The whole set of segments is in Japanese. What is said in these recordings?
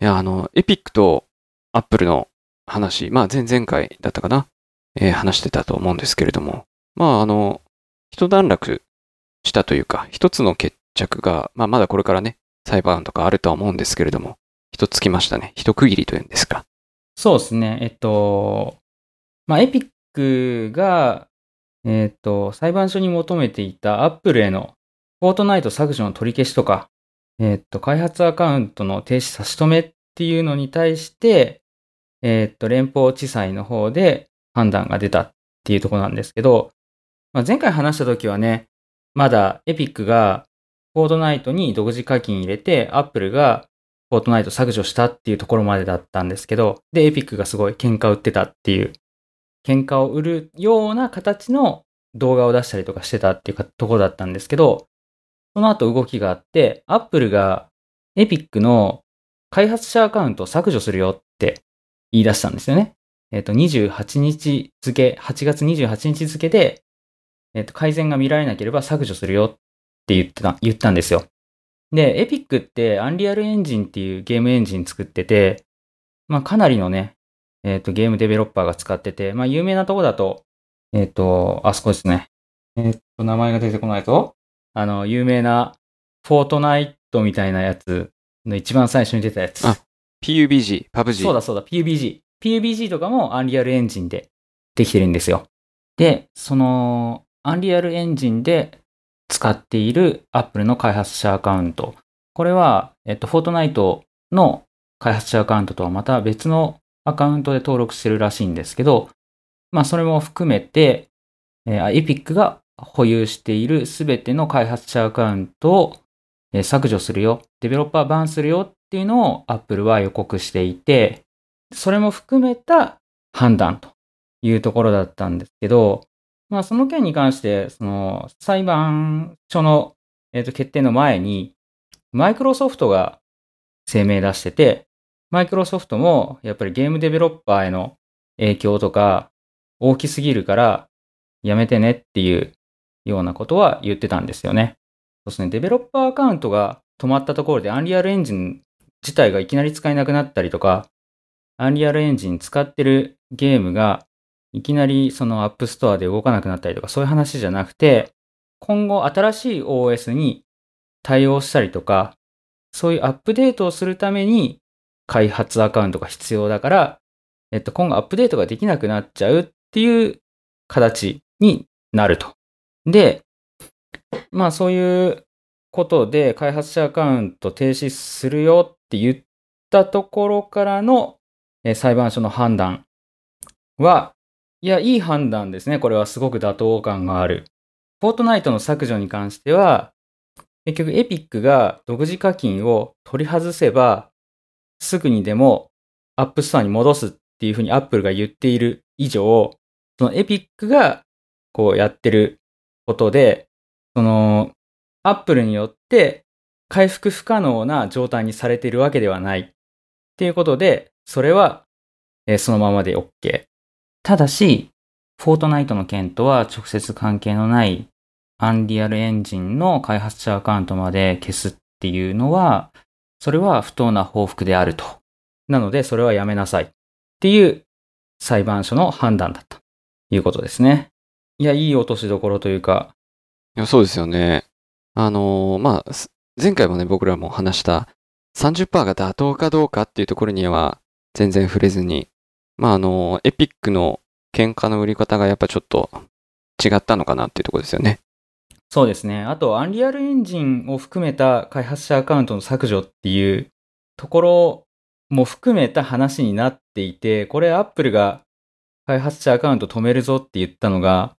いや、あの、エピックとアップルの話、まあ前々回だったかな、えー話してたと思うんですけれども、まああの、一段落したというか、一つの決着が、まあまだこれからね、裁判とかあるとは思うんですけれども、一つきましたね。一区切りというんですか。そうですね。えっと、まあ、エピックが、えっと、裁判所に求めていたアップルへのフォートナイト削除の取り消しとか、えっと、開発アカウントの停止差し止めっていうのに対して、えっと、連邦地裁の方で判断が出たっていうとこなんですけど、まあ、前回話した時はね、まだエピックがフォートナイトに独自課金入れて、アップルがフォートナイト削除したっていうところまでだったんですけど、で、エピックがすごい喧嘩売ってたっていう、喧嘩を売るような形の動画を出したりとかしてたっていうところだったんですけど、その後動きがあって、アップルがエピックの開発者アカウントを削除するよって言い出したんですよね。えっ、と、28日付、8月28日付で、えっ、と、改善が見られなければ削除するよって言ってた、言ったんですよ。で、エピックってアンリアルエンジンっていうゲームエンジン作ってて、まあかなりのね、えっ、と、ゲームデベロッパーが使ってて、まあ有名なとこだと、えっ、と、あそこですね。えっ、と、名前が出てこないと、あの、有名なフォートナイトみたいなやつの一番最初に出たやつ。あ PUBG、PUBG。そうだそうだ、PUBG。PUBG とかもアンリアルエンジンでできてるんですよ。で、その、アンリアルエンジンで使っている Apple の開発者アカウント。これは、えっと、フォートナイトの開発者アカウントとはまた別のアカウントで登録してるらしいんですけど、まあ、それも含めて、えー、Epic が保有しているすべての開発者アカウントを削除するよ、デベロッパーバンするよっていうのを Apple は予告していて、それも含めた判断というところだったんですけど、まあその件に関して、その裁判所の、えーと決定の前に、マイクロソフトが声明出してて、マイクロソフトもやっぱりゲームデベロッパーへの影響とか大きすぎるからやめてねっていうようなことは言ってたんですよね。そうですね、デベロッパーアカウントが止まったところで、アンリアルエンジン自体がいきなり使えなくなったりとか、アンリアルエンジン使ってるゲームがいきなりそのアップストアで動かなくなったりとか、そういう話じゃなくて、今後新しい OS に対応したりとか、そういうアップデートをするために開発アカウントが必要だから、えっと、今後アップデートができなくなっちゃうっていう形になると。で、まあそういうことで開発者アカウント停止するよって言ったところからの裁判所の判断は、いや、いい判断ですね。これはすごく妥当感がある。フォートナイトの削除に関しては、結局エピックが独自課金を取り外せば、すぐにでもアップストアに戻すっていうふうにアップルが言っている以上、そのエピックがこうやってることで、そのアップルによって回復不可能な状態にされているわけではないっていうことで、それはえーそのままで OK。ただし、フォートナイトの件とは直接関係のないアンリアルエンジンの開発者アカウントまで消すっていうのは、それは不当な報復であると。なので、それはやめなさいっていう裁判所の判断だったということですね。いや、いい落としどころというか、いやそうですよね。あのーまあ、す前回もね、僕らも話した30%が妥当かどうかっていうところには全然触れずに、まあ、あのーエピックの喧嘩の売り方がやっぱちょっと違ったのかなっていうところですよね。そうですね。あと、アンリアルエンジンを含めた開発者アカウントの削除っていうところも含めた話になっていて、これアップルが開発者アカウント止めるぞって言ったのが、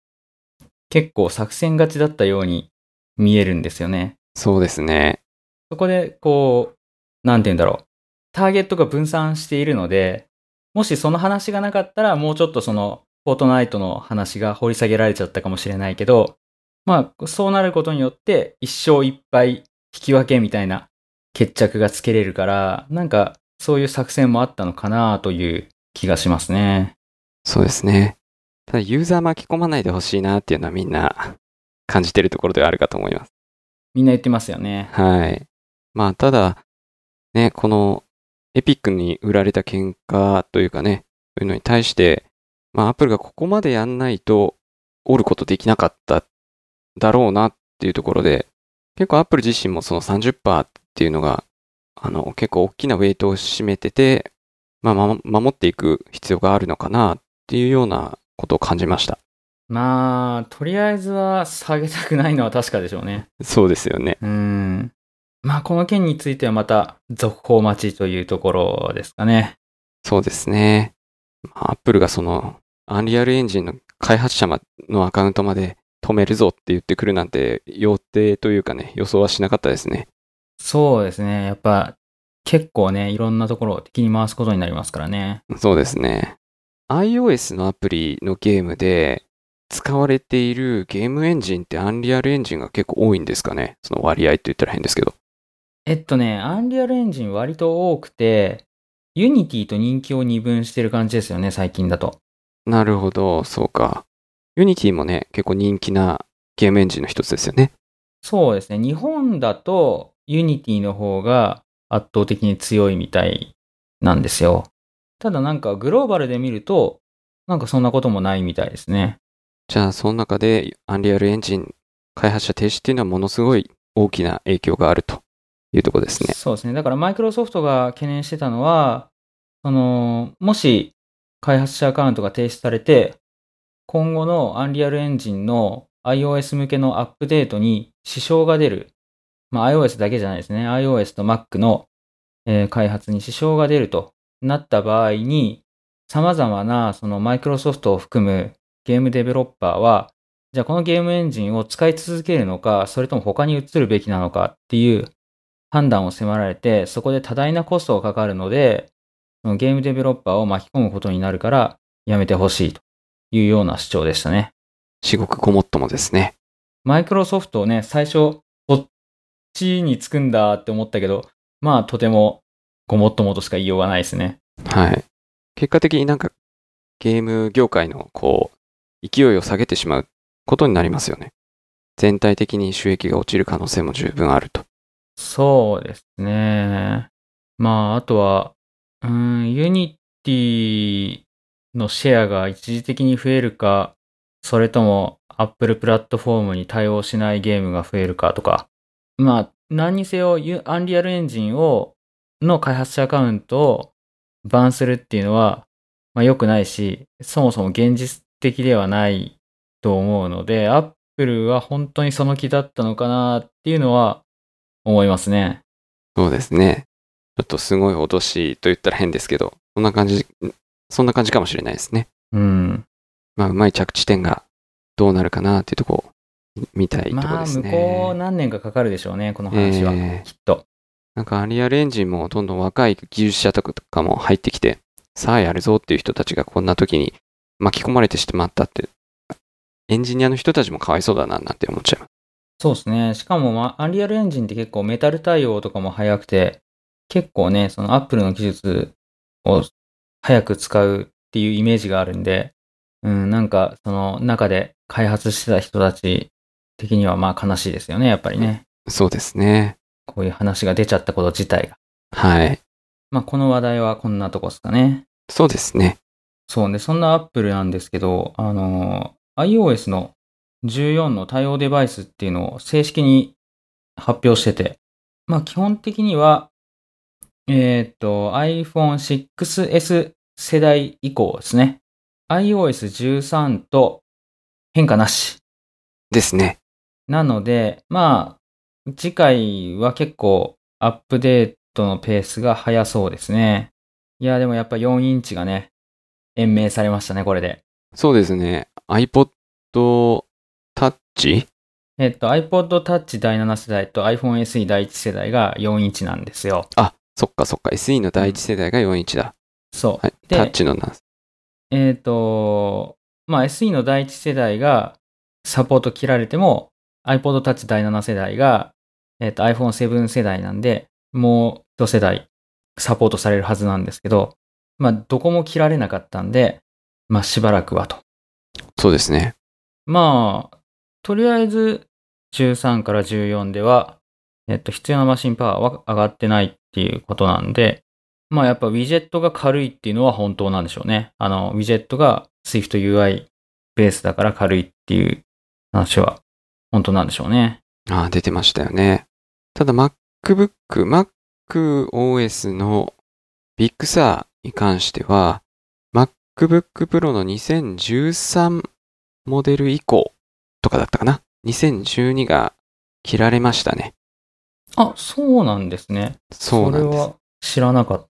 結構作戦勝ちだったように見えるんですよね。そうですね。そこで、こう、なんて言うんだろう。ターゲットが分散しているので、もしその話がなかったら、もうちょっとその、フォートナイトの話が掘り下げられちゃったかもしれないけど、まあ、そうなることによって、一勝一敗引き分けみたいな決着がつけれるから、なんか、そういう作戦もあったのかなという気がしますね。そうですね。ただ、ユーザー巻き込まないでほしいなっていうのはみんな感じてるところではあるかと思います。みんな言ってますよね。はい。まあ、ただ、ね、このエピックに売られた喧嘩というかね、そういうのに対して、まあ、アップルがここまでやんないと、折ることできなかっただろうなっていうところで、結構アップル自身もその30%っていうのが、あの、結構大きなウェイトを占めてて、まあ、ま守っていく必要があるのかなっていうようなことを感じました。まあ、とりあえずは下げたくないのは確かでしょうね。そうですよね。うん。まあ、この件についてはまた続報待ちというところですかね。そうですね。アップルがその、アンリアルエンジンの開発者のアカウントまで止めるぞって言ってくるなんて予定というかね、予想はしなかったですね。そうですね。やっぱ、結構ね、いろんなところを敵に回すことになりますからね。そうですね。iOS のアプリのゲームで使われているゲームエンジンってアンリアルエンジンが結構多いんですかね？その割合って言ったら変ですけど。えっとね、アンリアルエンジン割と多くて、ユニティと人気を二分してる感じですよね、最近だと。なるほど、そうか。Unity もね、結構人気なゲームエンジンの一つですよね。そうですね。日本だとユニティの方が圧倒的に強いみたいなんですよ。ただなんかグローバルで見ると、なんかそんなこともないみたいですね。じゃあ、その中でアンリアルエンジン開発者停止っていうのはものすごい大きな影響があるというところですね。そうですね。だからマイクロソフトが懸念してたのは、その、もし開発者アカウントが停止されて、今後のアンリアルエンジンの iOS 向けのアップデートに支障が出る。まあ iOS だけじゃないですね。iOS と Mac の、えー開発に支障が出るとなった場合に、様々なそのマイクロソフトを含むゲームデベロッパーは、じゃあこのゲームエンジンを使い続けるのか、それとも他に移るべきなのかっていう判断を迫られて、そこで多大なコストがかかるので、そのゲームデベロッパーを巻き込むことになるから、やめてほしいというような主張でしたね。至極ごもっともですね。マイクロソフトね、最初、こっちにつくんだって思ったけど、まあとてもごもっともとしか言いようがないですね。はい。結果的になんかゲーム業界のこう、勢いを下げてしまうことになりますよね。全体的に収益が落ちる可能性も十分あると。そうですね。まあ、あとは、うーん、ユニティのシェアが一時的に増えるか、それとも Apple プラットフォームに対応しないゲームが増えるかとか。まあ、何にせよ、ユアンリアルエンジンを、の開発者アカウントをバンするっていうのは、まあ良くないし、そもそも現実的ではないと思うので、Apple は本当にその気だったのかなっていうのは思いますね。そうですね。ちょっとすごい脅しと言ったら変ですけど、そんな感じ、そんな感じかもしれないですね。うん。まあ、うまい着地点がどうなるかなっていうとこを見たいところまあ、ですね。向こう何年かかかるでしょうね、この話は。えーきっと。なんかアリアルエンジンもどんどん若い技術者とかも入ってきて、さあやるぞっていう人たちがこんな時に巻き込まれてしまったって、エンジニアの人たちもかわいそうだななんて思っちゃいます。そうですね。しかも、まあ、アンリアルエンジンって結構メタル対応とかも早くて、結構ね、その Apple の技術を早く使うっていうイメージがあるんで、うん、なんか、その中で開発してた人たち的にはまあ悲しいですよね、やっぱりね。そうですね。こういう話が出ちゃったこと自体が。はい。まあ、この話題はこんなとこですかね。そうですね。そうね、そんな Apple なんですけど、あの、iOS の14の対応デバイスっていうのを正式に発表してて、まあ基本的には、えーっと、iPhone 6S 世代以降ですね。iOS13 と変化なし。ですね。なので、まあ、次回は結構アップデートのペースが速そうですね。いや、でもやっぱ4インチがね、延命されましたね、これで。そうですね。iPod Touch? えっと、iPod Touch 第7世代と iPhone SE 第1世代が4インチなんですよ。あ、そっかそっか。SE の第一世代が4インチだ。そう。はい。でタッチのな。えっ、と、まあ SE の第1世代がサポート切られても iPod Touch 第7世代が、えっと iPhone7 世代なんで、もう一世代サポートされるはずなんですけど、まあどこも切られなかったんで、まあしばらくはと。そうですね。まあ、とりあえず13から14では、えっと、必要なマシンパワーは上がってないっていうことなんで、まあやっぱウィジェットが軽いっていうのは本当なんでしょうね。あの、ウィジェットが Swift UI ベースだから軽いっていう話は本当なんでしょうね。ああ、出てましたよね。ただ MacBook、MacOS の Big Sur に関しては、MacBook Pro の2013モデル以降とかだったかな？2012が切られましたね。あ、そうなんですね。そうなんです。それは知らなかっ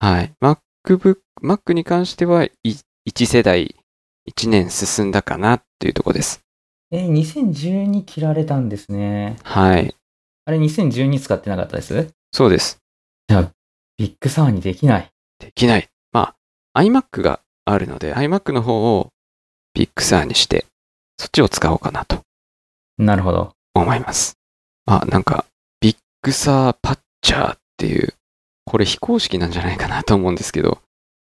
た。はい。MacBook、Mac に関しては、1世代、1年進んだかなっていうところです。えー、2012切られたんですね。はい。あれ2012使ってなかったです？そうです。ビッグサーにできない。できない。まあ、iMac があるので、iMac の方をビッグサーにして、そっちを使おうかなとなるほど。思います。まあ、なんか、ビッグサーパッチャーっていう、これ非公式なんじゃないかなと思うんですけど、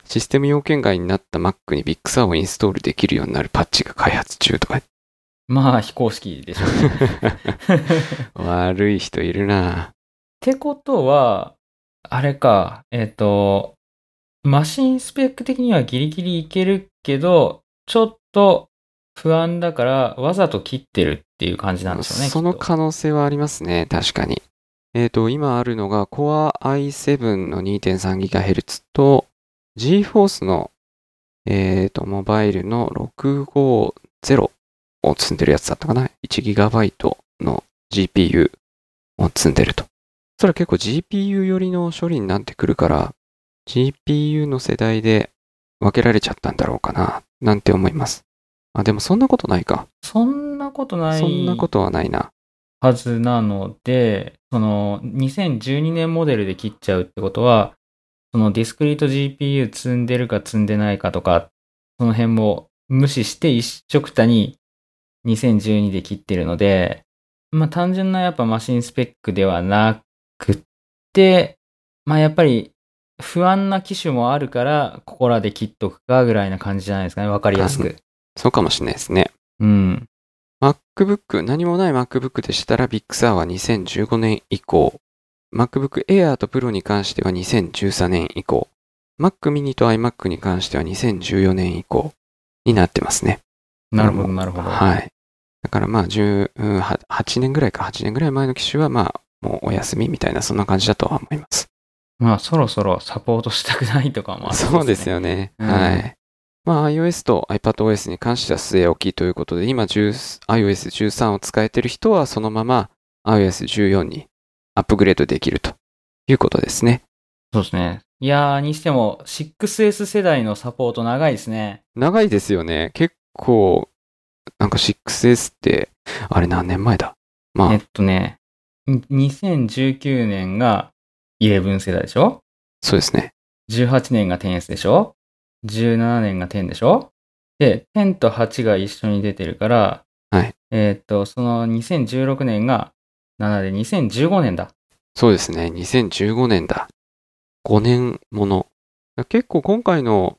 システム要件外になった Mac にビッグサーをインストールできるようになるパッチが開発中とか、まあ非公式でしょうね。悪い人いるなってことは、あれか、えっ、と、マシンスペック的にはギリギリいけるけど、ちょっと不安だからわざと切ってるっていう感じなんですよね。その可能性はありますね、確かに。えっ、と、今あるのが Core i7 の 2.3GHz と GForce の、えっ、と、モバイルの650を積んでるやつだったかな ?1GB の GPU を積んでると。それは結構 GPU 寄りの処理になってくるから、GPU の世代で分けられちゃったんだろうかな、なんて思います。あ、でもそんなことないか。そんなことないそんなことはないな。はずなので、その2012年モデルで切っちゃうってことは、そのディスクリート GPU 積んでるか積んでないかとか、その辺も無視して一緒くたに2012で切ってるので、まあ単純なやっぱマシンスペックではなくって、まあやっぱり不安な機種もあるから、ここらで切っとくかぐらいな感じじゃないですかね。わかりやすく。そうかもしれないですね。うん。MacBook、何もない MacBook でしたら Big Sur は2015年以降、MacBook Air と Pro に関しては2013年以降、Mac mini と iMac に関しては2014年以降になってますね。なるほど、なるほど。はい。だからまあ10、うんは8年ぐらいか、8年ぐらい前の機種はまあもうお休みみたいなそんな感じだとは思います。まあそろそろサポートしたくないとかもあるそうですよね。うんはい。まあ iOS と iPadOS に関しては据え置きということで、今10 iOS13 を使えてる人はそのまま iOS14 にアップグレードできるということですね。そうですね。いやー、にしても 6S 世代のサポート長いですね。長いですよね。結構、なんか 6S って、あれ何年前だ？まあえっ、とね、2019年が11世代でしょ？そうですね。18年が 10S でしょ ?17 年が10でしょ？で、10と8が一緒に出てるから、はいえっと、その2016年が7で2015年だ。そうですね。2015年だ。5年もの。結構今回の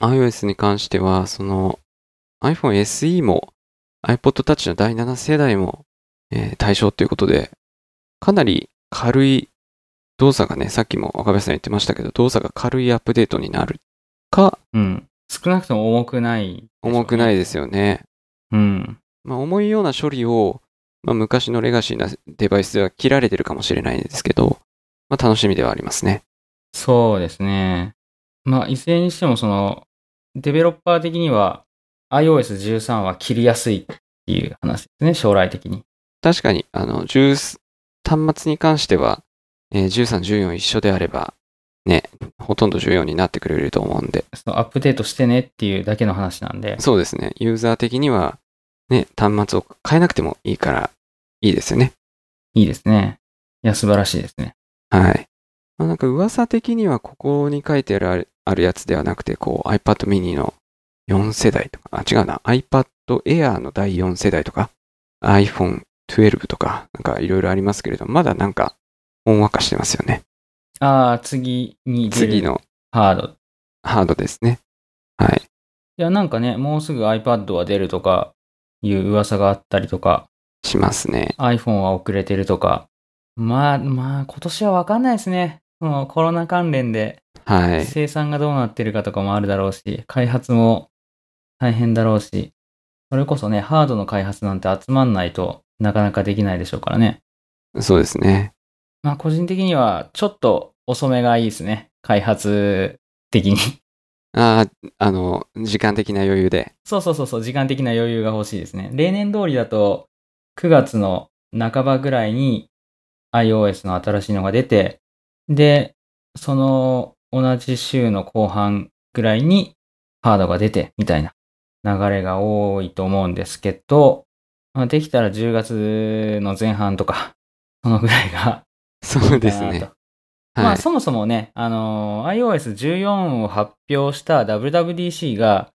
iOS に関しては、その iPhone SE も iPod Touch の第7世代も、えー対象ということで、かなり軽い動作がね、さっきも若林さん言ってましたけど、動作が軽いアップデートになるか、うん。少なくとも重くない、。重くないいですよね。うん。まあ、重いような処理を、まあ、昔のレガシーなデバイスでは切られてるかもしれないんですけど、まあ、楽しみではありますね。そうですね。まあ、いずれにしても、その、デベロッパー的には iOS13 は切りやすいっていう話ですね、将来的に。確かに、あの、10端末に関しては、えー13、14一緒であれば、ね、ほとんど14になってくれると思うんで、そのアップデートしてねっていうだけの話なんで。そうですね、ユーザー的には、ね、端末を変えなくてもいいから、いいですよね。いいですね。いや、素晴らしいですね。はい。まあ、なんか噂的には、ここに書いてあるあるやつではなくて、こう、iPad mini の4世代とか、あ、違うな、iPad Air の第4世代とか、iPhone 12とか、なんかいろいろありますけれど、まだなんか、ほんわかしてますよね。ああ、次に出る次のハード。いハードですね。はい。や、なんかね、もうすぐ iPad は出るとかいう噂があったりとか、しますね。iPhone は遅れてるとか。まあ、まあ、今年はわかんないですね。コロナ関連ではい。生産がどうなってるかとかもあるだろうし、開発も大変だろうし、それこそね、ハードの開発なんて集まんないとなかなかできないでしょうからね。そうですね。まあ個人的にはちょっと遅めがいいですね。開発的に。ああ、あの、時間的な余裕で。そうそうそうそう、時間的な余裕が欲しいですね。例年通りだと9月の半ばぐらいに iOS の新しいのが出て、で、その同じ週の後半ぐらいにハードが出てみたいな流れが多いと思うんですけど、まあ、できたら10月の前半とか、そのぐらいがそうですね。まはい。あそもそもね、あのー iOS14 を発表した WWDC が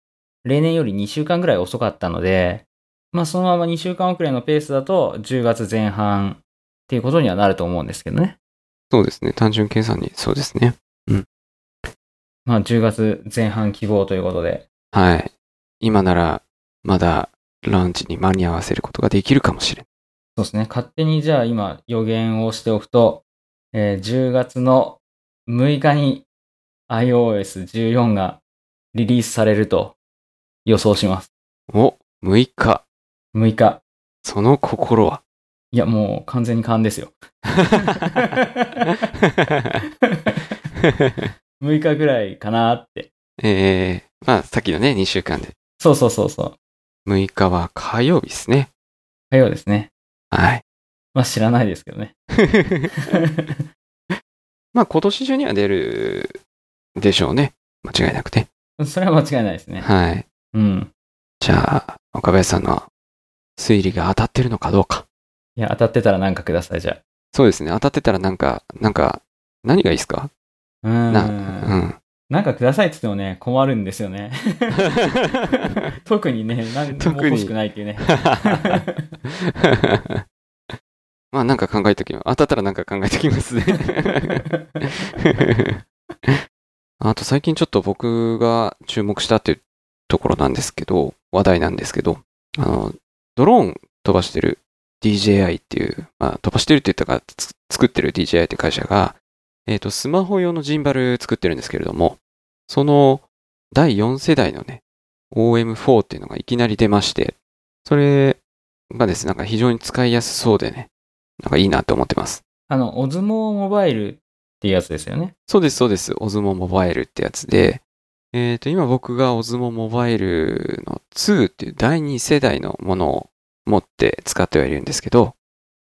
例年より2週間ぐらい遅かったので、まあそのまま2週間遅れのペースだと10月前半っていうことにはなると思うんですけどね。そうですね。単純計算に、そうですね。まあ10月前半希望ということで。はい。今なら、まだ、ランチに間に合わせることができるかもしれない。そうですね。勝手にじゃあ今予言をしておくと、えー10月の6日に iOS14 がリリースされると予想します。お、6日。6日。その心は？いや、もう完全に勘ですよ。6日ぐらいかなって。えー、まあ、さっきのね、2週間で。そうそうそうそう。6日は火曜日ですね。火曜ですね。はい。まあ知らないですけどね。まあ、今年中には出るでしょうね。間違いなくて。それは間違いないですね。はい。うん。じゃあ、岡林さんの推理が当たってるのかどうか。いや、当たってたら何かください、じゃそうですね。当たってたらなんか、なんか、何がいいですか？あ。うーん。な、うん。なんかくださいって言ってもね、困るんですよね。特にね、何も特に欲しくないっていうね。まあなんか考えときます。当たったらなんか考えときますね。あと最近ちょっと僕が注目したっていうところなんですけど、話題なんですけど、あの、ドローン飛ばしてる DJI っていう、まあ飛ばしてるって言ったか、つ作ってる DJI って会社が、えっ、と、スマホ用のジンバル作ってるんですけれども、その第4世代のね、OM4 っていうのがいきなり出まして、それがですね、なんか非常に使いやすそうでね、なんかいいなって思ってます。あの、オズモモバイルっていうやつですよね？そうです、そうです。オズモモバイルってやつで、えっ、と、今僕がオズモモバイルの2っていう第2世代のものを持って使ってはいるんですけど、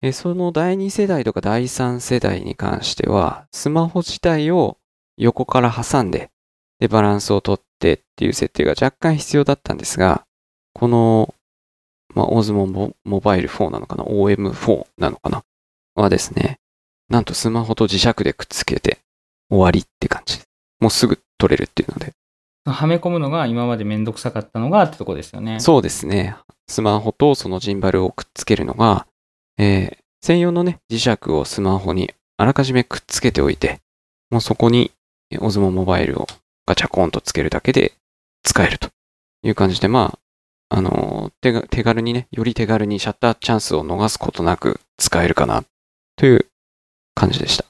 えーその第2世代とか第3世代に関しては、スマホ自体を横から挟んで、で、バランスをとってっていう設定が若干必要だったんですが、この、まあ、オズモモモバイル4なのかな ?OM4 なのかな？はですね、なんとスマホと磁石でくっつけて終わりって感じ。もうすぐ撮れるっていうので。はめ込むのが今までめんどくさかったのがってとこですよね。そうですね。スマホとそのジンバルをくっつけるのが、えー専用のね、磁石をスマホにあらかじめくっつけておいて、もうそこにオズモモバイルをガチャコンとつけるだけで使えるという感じで、まあ、あのー、手軽にね、より手軽にシャッターチャンスを逃すことなく使えるかなという感じでした。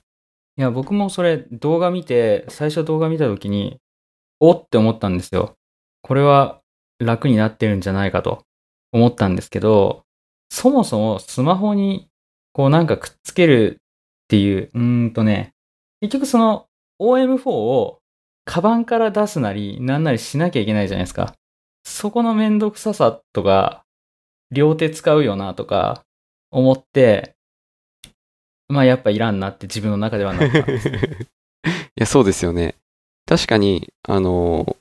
いや、僕もそれ動画見て、最初動画見た時に、おって思ったんですよ。これは楽になってるんじゃないかと思ったんですけど、そもそもスマホにこうなんかくっつけるっていう、うーんとね、結局その OM4 をカバンから出すなりなんなりしなきゃいけないじゃないですか。そこのめんどくささとか、両手使うよなとか思って、まあやっぱいらんなって自分の中ではなったんです。いや、そうですよね。確かに、あの、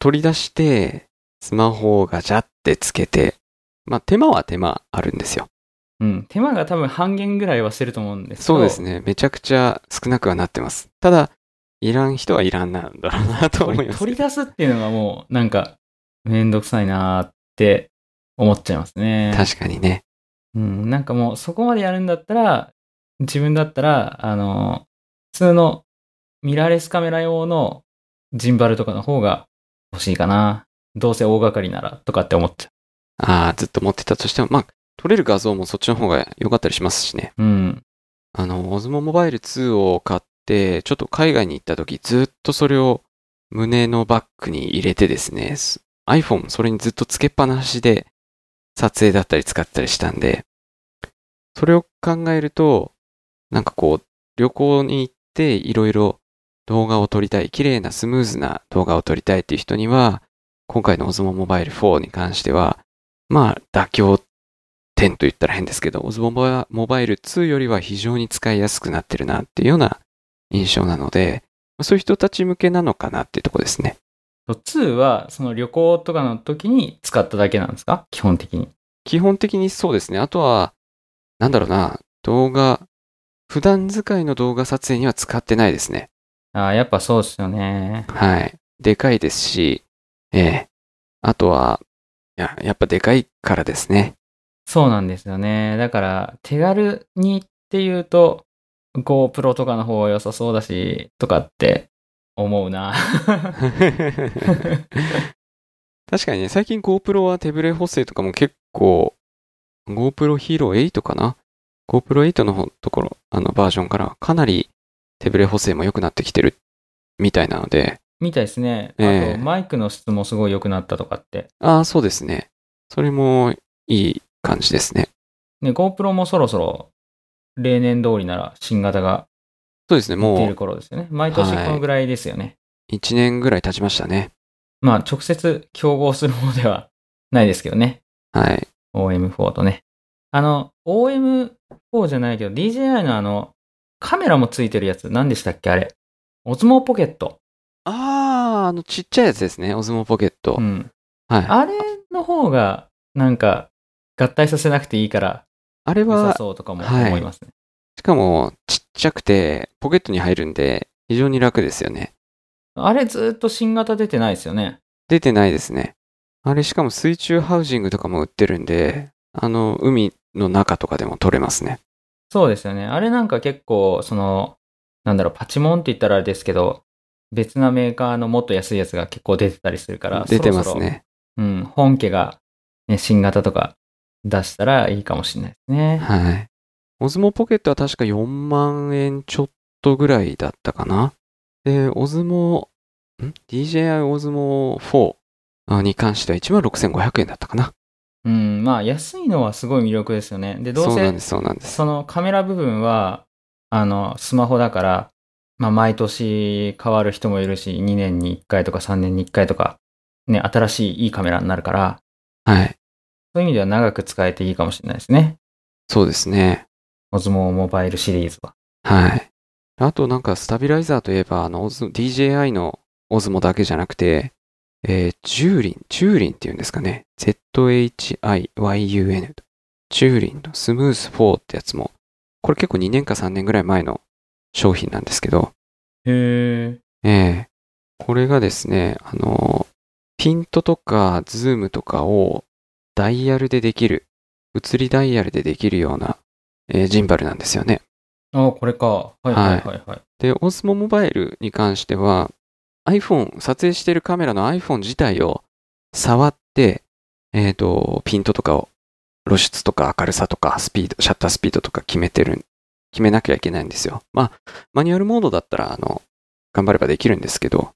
取り出して、スマホをガチャってつけて、まあ、手間は手間あるんですよ。うん。手間が多分半減ぐらいはしてると思うんですけど。そうですね。めちゃくちゃ少なくはなってます。ただ、いらん人はいらんなんだろうなと思います。取り出すっていうのがもう、なんか、めんどくさいなーって思っちゃいますね。確かにね。うん。なんかもう、そこまでやるんだったら、自分だったら、あの、普通のミラーレスカメラ用のジンバルとかの方が欲しいかな。どうせ大掛かりなら、とかって思っちゃああ、ずっと持ってたとしても、まあ、撮れる画像もそっちの方が良かったりしますしね。う。うん。あの、オズモモバイル2を買っで、ちょっと海外に行った時、ずっとそれを胸のバッグに入れてですね、す iPhone それにずっとつけっぱなしで撮影だったり使ったりしたんで、それを考えると、なんかこう、旅行に行っていろいろ動画を撮りたい、綺麗なスムーズな動画を撮りたいっていう人には、今回の Osmo Mobile 4に関しては、まあ、妥協点と言ったら変ですけど、Osmo Mobile 2よりは非常に使いやすくなってるなっていうような印象なので、そういう人たち向けなのかなっていうところですね。2は、その旅行とかの時に使っただけなんですか？基本的に。基本的にそうですね。あとは、なんだろうな、動画、普段使いの動画撮影には使ってないですね。ああ、やっぱそうですよね。はい。でかいですし、ええあとは、いや、やっぱでかいからですね。そうなんですよね。だから、手軽にっていうと、GoPro とかの方が良さそうだし、とかって思うな。確かにね、最近 GoPro は手ブレ補正とかも結構、GoPro Hero 8かな ?GoPro 8の方ところ、あのバージョンからかなり手ブレ補正も良くなってきてるみたいなので、みたいですね。あええと、マイクの質もすごい良くなったとかって。ああ、そうですね。それもいい感じですね。ね、GoPro もそろそろ、例年通りなら新型がそうですね、出ているもう頃ですよね。毎年このぐらいですよね。1年ぐらい経ちましたね。まあ、直接競合するものでは ないですけどね。はい。OM4 とね。あの、OM4 じゃないけど、DJI のあの、カメラもついてるやつ、何でしたっけ？あれ。オズモポケット。あのちっちゃいやつですね、オズモポケット。うん。はい。あれの方が、なんか、合体させなくていいから、あれは、そうとかもはい思いますね。しかもちっちゃくてポケットに入るんで非常に楽ですよね。あれずっと新型出てないですよね。出てないですね。あれしかも水中ハウジングとかも売ってるんで、あの、海の中とかでも撮れますね。そうですよね。あれなんか結構、その、なんだろう、パチモンって言ったらあれですけど、別なメーカーのもっと安いやつが結構出てたりするから、出てますそろそろね。うん、本家が、ね、新型とか出したらいいかもしれないですね。はい。オズモポケットは確か4万円ちょっとぐらいだったかな。で、オズモ、ん ?DJI オズモ4に関しては16,500円だったかな。うん、まあ安いのはすごい魅力ですよね。で、どうせそうなんで、す、そうなんです。そのカメラ部分は、あの、スマホだから、まあ毎年変わる人もいるし、2年に1回とか3年に1回とか、ね、新しいいいカメラになるから、はい。そういう意味では長く使えていいかもしれないですね。そうですね。オズモモバイルシリーズは。はい。あとなんかスタビライザーといえば、あの、DJI のオズモだけじゃなくて、えー、チューリン、チューリンっていうんですかね。ZHIYUN。Zhiyun の Smooth 4ってやつも、これ結構2年か3年ぐらい前の商品なんですけど、へえ。ええこれがですね、あの、ピントとかズームとかをダイヤルでできる、物理ダイヤルでできるような、えージンバルなんですよね。あ、これか。はいはいはいはい。で、オスモモバイルに関しては、iPhone、撮影しているカメラの iPhone 自体を触って、えっ、と、ピントとかを、露出とか明るさとかスピード、シャッタースピードとか決めてる、決めなきゃいけないんですよ。まあ、マニュアルモードだったら、あの、頑張ればできるんですけど、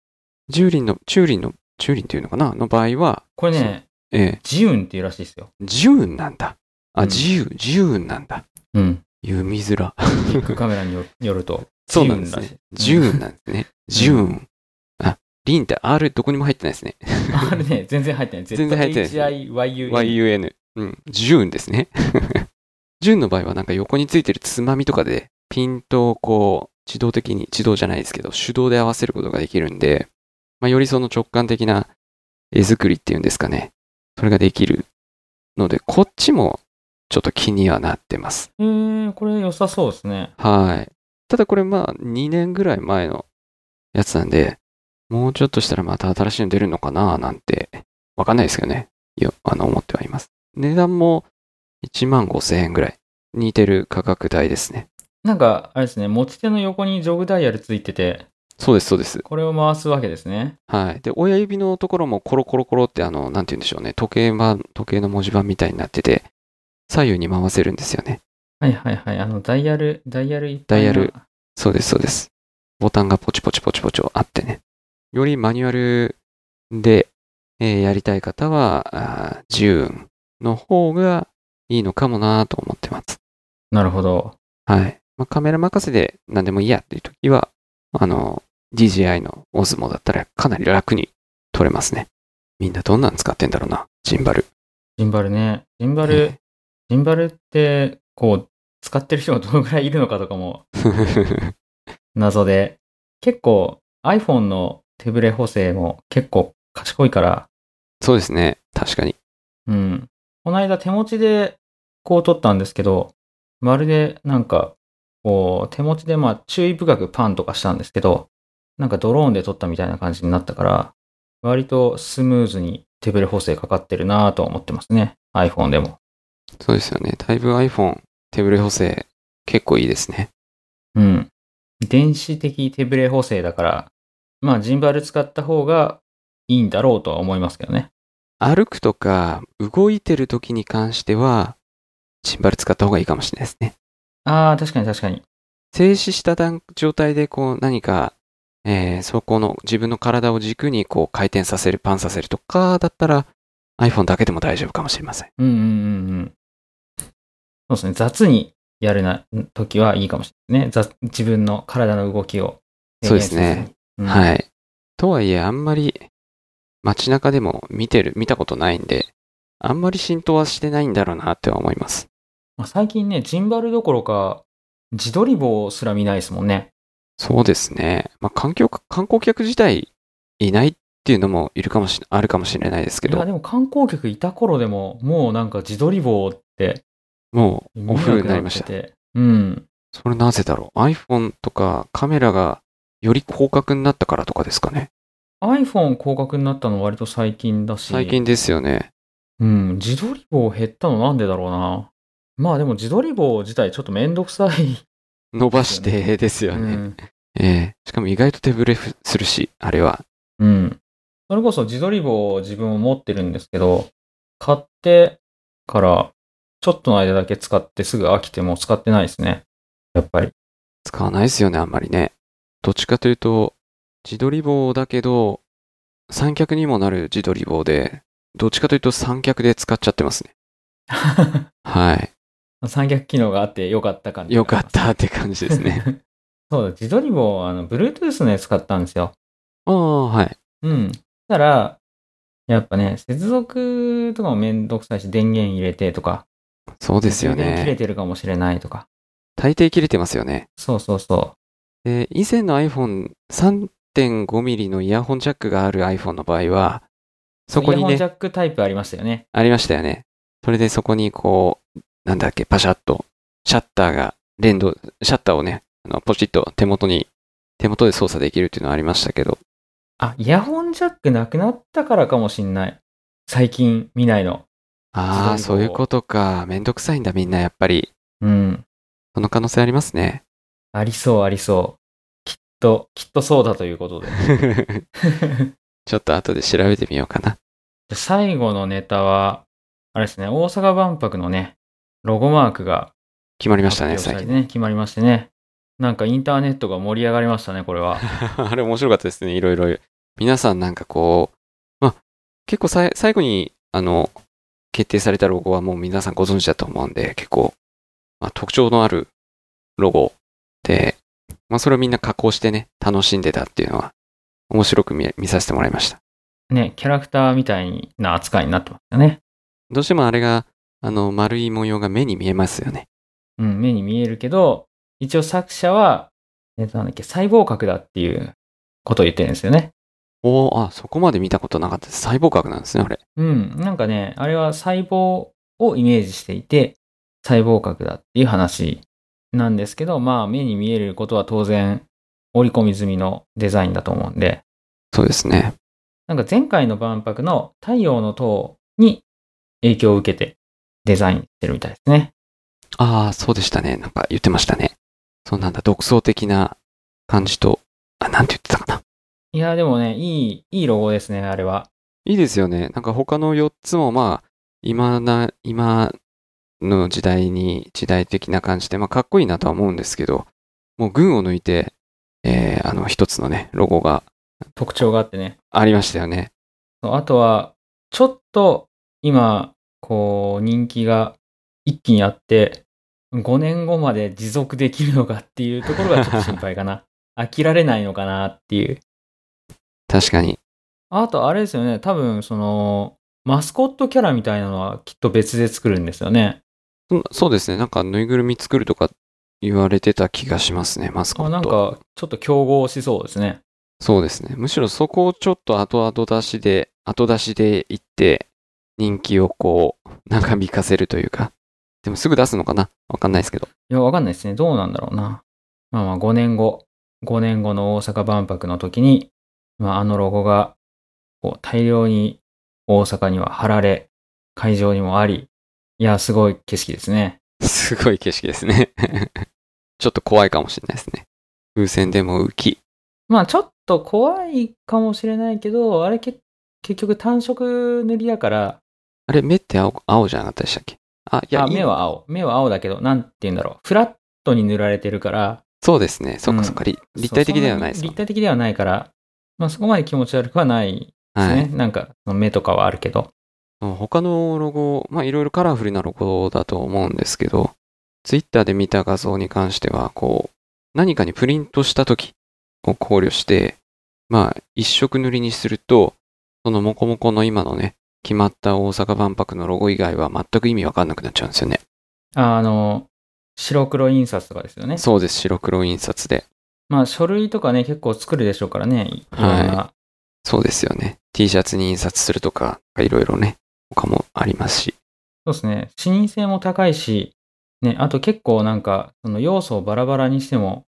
ジューリンの、チューリンの、チューリンっていうのかな？の場合は、これね、ええジウンっていうらしいですよ。ジューンなんだ。あ、うんジュー、ジューンなんだ。うん。読みづら。ビッグカメラによ よると。そうなんですね。ジュンなんですね。ジューン。あ、リンって R どこにも入ってないですね。らしい。あれね、全然入ってない。全然入ってないですね ZHIYU。YUN。うん。ジューンですね。ジューンの場合はなんか横についてるつまみとかでピントをこう自動的に、自動じゃないですけど手動で合わせることができるんで、まあ、よりその直感的な絵作りっていうんですかね。それができるので、こっちもちょっと気にはなってます。へー、これ良さそうですね。はい。ただこれまあ2年ぐらい前のやつなんで、もうちょっとしたらまた新しいの出るのかななんて、わかんないですけどね。よ、あの、思ってはいます。値段も1万5千円ぐらい。似てる価格帯ですね。なんか、あれですね、持ち手の横にジョグダイヤルついてて、そうです、そうです。これを回すわけですね。はい。で、親指のところもコロコロコロってあの、なんて言うんでしょうね。時計盤、時計の文字盤みたいになってて、左右に回せるんですよね。はいはいはい。あの、ダイヤル、ダイヤルいっぱいなダイヤルそうです、そうです。ボタンがポチポチポチポチあってね。よりマニュアルで、えーやりたい方は、あー自由の方がいいのかもなと思ってます。なるほど。はい。まあ、カメラ任せで何でもいいやっていう時は、あの、DJI の Osmo だったらかなり楽に撮れますね。みんなどんなん使ってんだろうな、ジンバル。ジンバルね。ジンバル、えジンバルって、こう、使ってる人がどのぐらいいるのかとかもー 謎で、結構 iPhone の手ブレ補正も結構賢いから、そうですね。確かに。うん。この間手持ちでこう撮ったんですけど、まるでなんか、こう、手持ちでまあ注意深くパンとかしたんですけど、なんかドローンで撮ったみたいな感じになったから、割とスムーズに手ブレ補正かかってるなぁと思ってますね。iPhone でも。そうですよね。だいぶ iPhone 手ブレ補正結構いいですね。うん。電子的手ブレ補正だから、まあジンバル使った方がいいんだろうとは思いますけどね。歩くとか動いてる時に関しては、シンバル使った方がいいかもしれないですね。ああ、確かに確かに。静止した段状態でこう何か、えーそこの自分の体を軸にこう回転させる、パンさせるとかだったら iPhone だけでも大丈夫かもしれません。うんうんうんうん。そうですね。雑にやるな時はいいかもしれないですね。雑自分の体の動きを。そうですねうんはい。とはいえあんまり街中でも見てる、見たことないんで、あんまり浸透はしてないんだろうなっては思います。まあ最近ね、ジンバルどころか、自撮り棒すら見ないですもんね。そうですね。まあ環境、観光客自体いないっていうのもいるかもしれ、あるかもしれないですけどいや、、でも観光客いた頃でも、もうなんか自撮り棒ってもうオフにくなりましてた。て。うん。それなぜだろう ?iPhone とかカメラがより広角になったからとかですかね。iPhone 広角になったの割と最近だし。最近ですよね。うん、自撮り棒減ったのなんでだろうな。まあでも自撮り棒自体ちょっとめんどくさい。伸ばしてですよね。うん。ええしかも意外と手ぶれふするし、あれは。うん。それこそ自撮り棒を自分も持ってるんですけど、買ってからちょっとの間だけ使ってすぐ飽きてもう使ってないですね。やっぱり。使わないですよね、あんまりね。どっちかというと、自撮り棒だけど、三脚にもなる自撮り棒で、どっちかというと三脚で使っちゃってますね。はい。三脚機能があってよかった感じ。よかったって感じですね。そうだ、自撮り棒、あの、Bluetooth のやつ買ったんですよ。ああ、はい。うん。そしたら、やっぱね、接続とかもめんどくさいし、電源入れてとか、そうですよ充電切れね。てるかもしれないとか。大抵切れてますよね。そうそうそで、以前の iPhone 3.5ミリのイヤホンジャックがある iPhone の場合は、う。そこにねイヤホンジ、ャックタイプありましたよね。ありましたよね。それでそこにこう、なんだっけ、パシャッと、シャッターが連動、シャッターをね、あのポチッと手元に、手元で操作できるっていうのはありましたけど、あ、イヤホンジャックなくなったからかもしんない。最近見ないの。ああ、そういうことか。めんどくさいんだ、みんな、やっぱり。うん。その可能性ありますね。ありそうありそう。と、きっとそうだということで。ちょっと後で調べてみようかな。で最後のネタは、あれですね、大阪万博のね、ロゴマークが決まりましたね、発最近。ね、決まりましてね。なんかインターネットが盛り上がりましたね、これは。あれ面白かったですね、いろいろ。皆さんなんかこう、まあ、結構さい最後に、あの、決定されたロゴはもう皆さんご存知だと思うんで、結構、まあ、特徴のあるロゴで、まあ、それをみんな加工してね、楽しんでたっていうのは、面白く見見させてもらいました。ね、キャラクターみたいな扱いになってましたね。どうしてもあれが、あの、丸い模様が目に見えますよね。うん、目に見えるけど、一応作者は、えっと、なんだっけ、細胞核だっていうことを言ってるんですよね。おーあ、そこまで見たことなかったです。細胞核なんですね、あれ。うん、なんかね、あれは細胞をイメージしていて、細胞核だっていう話なんですけど、まあ目に見えることは当然織り込み済みのデザインだと思うんで、そうですね。なんか前回の万博の太陽の塔に影響を受けてデザインしてるみたいですね。ああ、そうでしたね。なんか言ってましたね。そうなんだ、独創的な感じと、あ、なんて言ってたかな。いや、でもね、いい、いいロゴですね、あれは。いいですよね。なんか他の4つもまあ、今な、今の時代に、時代的な感じで、まあかっこいいなとは思うんですけど、もう群を抜いて、えーあの、一つのね、ロゴが特徴があってね。ありましたよね。あとは、ちょっと今、こう、人気が一気にあって、5年後まで持続できるのかっていうところがちょっと心配かな。飽きられないのかなっていう。確かに。あと、あれですよね。多分、その、マスコットキャラみたいなのはきっと別で作るんですよね。そそうですね。なんか、ぬいぐるみ作るとか言われてた気がしますね、マスコット。あなんか、ちょっと競合しそうですね。そうですね。むしろそこをちょっと後々出しで、後出しでいって、人気をこう、長引かせるというか。でもすぐ出すのかな？わかんないですけど。いや、わかんないですね。どうなんだろうな。まあまあ、5年後、5年後の大阪万博の時に、まあ、あのロゴが、こう、大量に大阪には貼られ、会場にもあり、いや、すごい景色ですね。すごい景色ですね。ちょっと怖いかもしれないですね。風船でも浮き。まあ、ちょっと怖いかもしれないけど、あれけ、結局単色塗りだから、あれ、目って青青じゃなかったでしたっけ？あ、いや、あ、いい目は青。目は青だけど、なんて言うんだろう。フラットに塗られてるから、そうですね。そっかそっか。り立体的ではないです立体的ではないから、まあそこまで気持ち悪くはないですね。はい。なんか、目とかはあるけど。他のロゴ、まあいろいろカラフルなロゴだと思うんですけど、ツイッターで見た画像に関しては、こう、何かにプリントした時を考慮して、まあ一色塗りにすると、そのモコモコの今のね、決まった大阪万博のロゴ以外は全く意味わかんなくなっちゃうんですよね。あの、白黒印刷とかですよね。そうです、白黒印刷で。まあ書類とかね、結構作るでしょうからね。いろんな。そうですよね。T シャツに印刷するとか、いろいろね、他もありますし。そうですね。視認性も高いし、ね、あと結構なんか、その要素をバラバラにしても、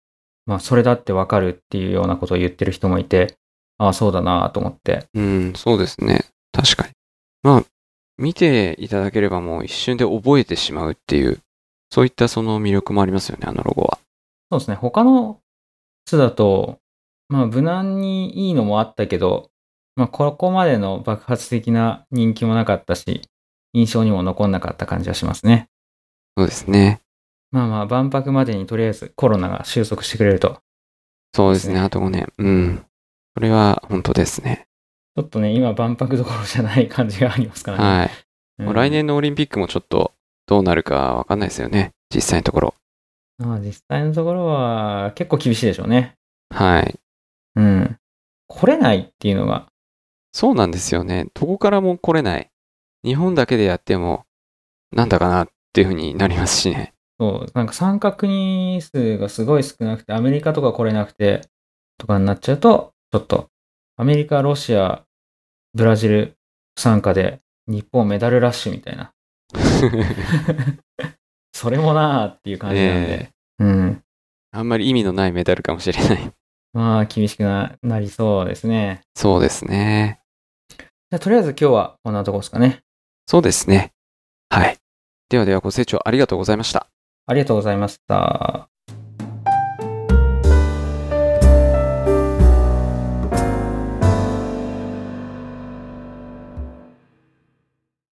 まあそれだってわかるっていうようなことを言ってる人もいて、ああ、そうだなと思って。うん、そうですね。確かに。まあ、見ていただければもう一瞬で覚えてしまうっていう、そういったその魅力もありますよね、あのロゴは。そうですね。他の巣だと、まあ無難にいいのもあったけど、まあここまでの爆発的な人気もなかったし、印象にも残んなかった感じはしますね。そうですね。まあまあ万博までにとりあえずコロナが収束してくれると。そうですね。ですねあと5年。うん。それは本当ですね。ちょっとね、今万博どころじゃない感じがありますからね。はい。うんもう来年のオリンピックもちょっとどうなるかわかんないですよね。実際のところ。まあ実際のところは結構厳しいでしょうね。はい。うん。来れないっていうのが、そうなんですよね。どこからも来れない。日本だけでやっても、なんだかなっていうふうになりますしね。そう、なんか参加国数がすごい少なくて、アメリカとか来れなくて、とかになっちゃうと、ちょっと、アメリカ、ロシア、ブラジル参加で、日本メダルラッシュみたいな。それもなーっていう感じなんで、うん。あんまり意味のないメダルかもしれない。まあ、厳しくななりそうですね。そうですね。じゃあ、とりあえず今日はこんなとこですかね。そうですね。はい。ではではご清聴ありがとうございました。ありがとうございました。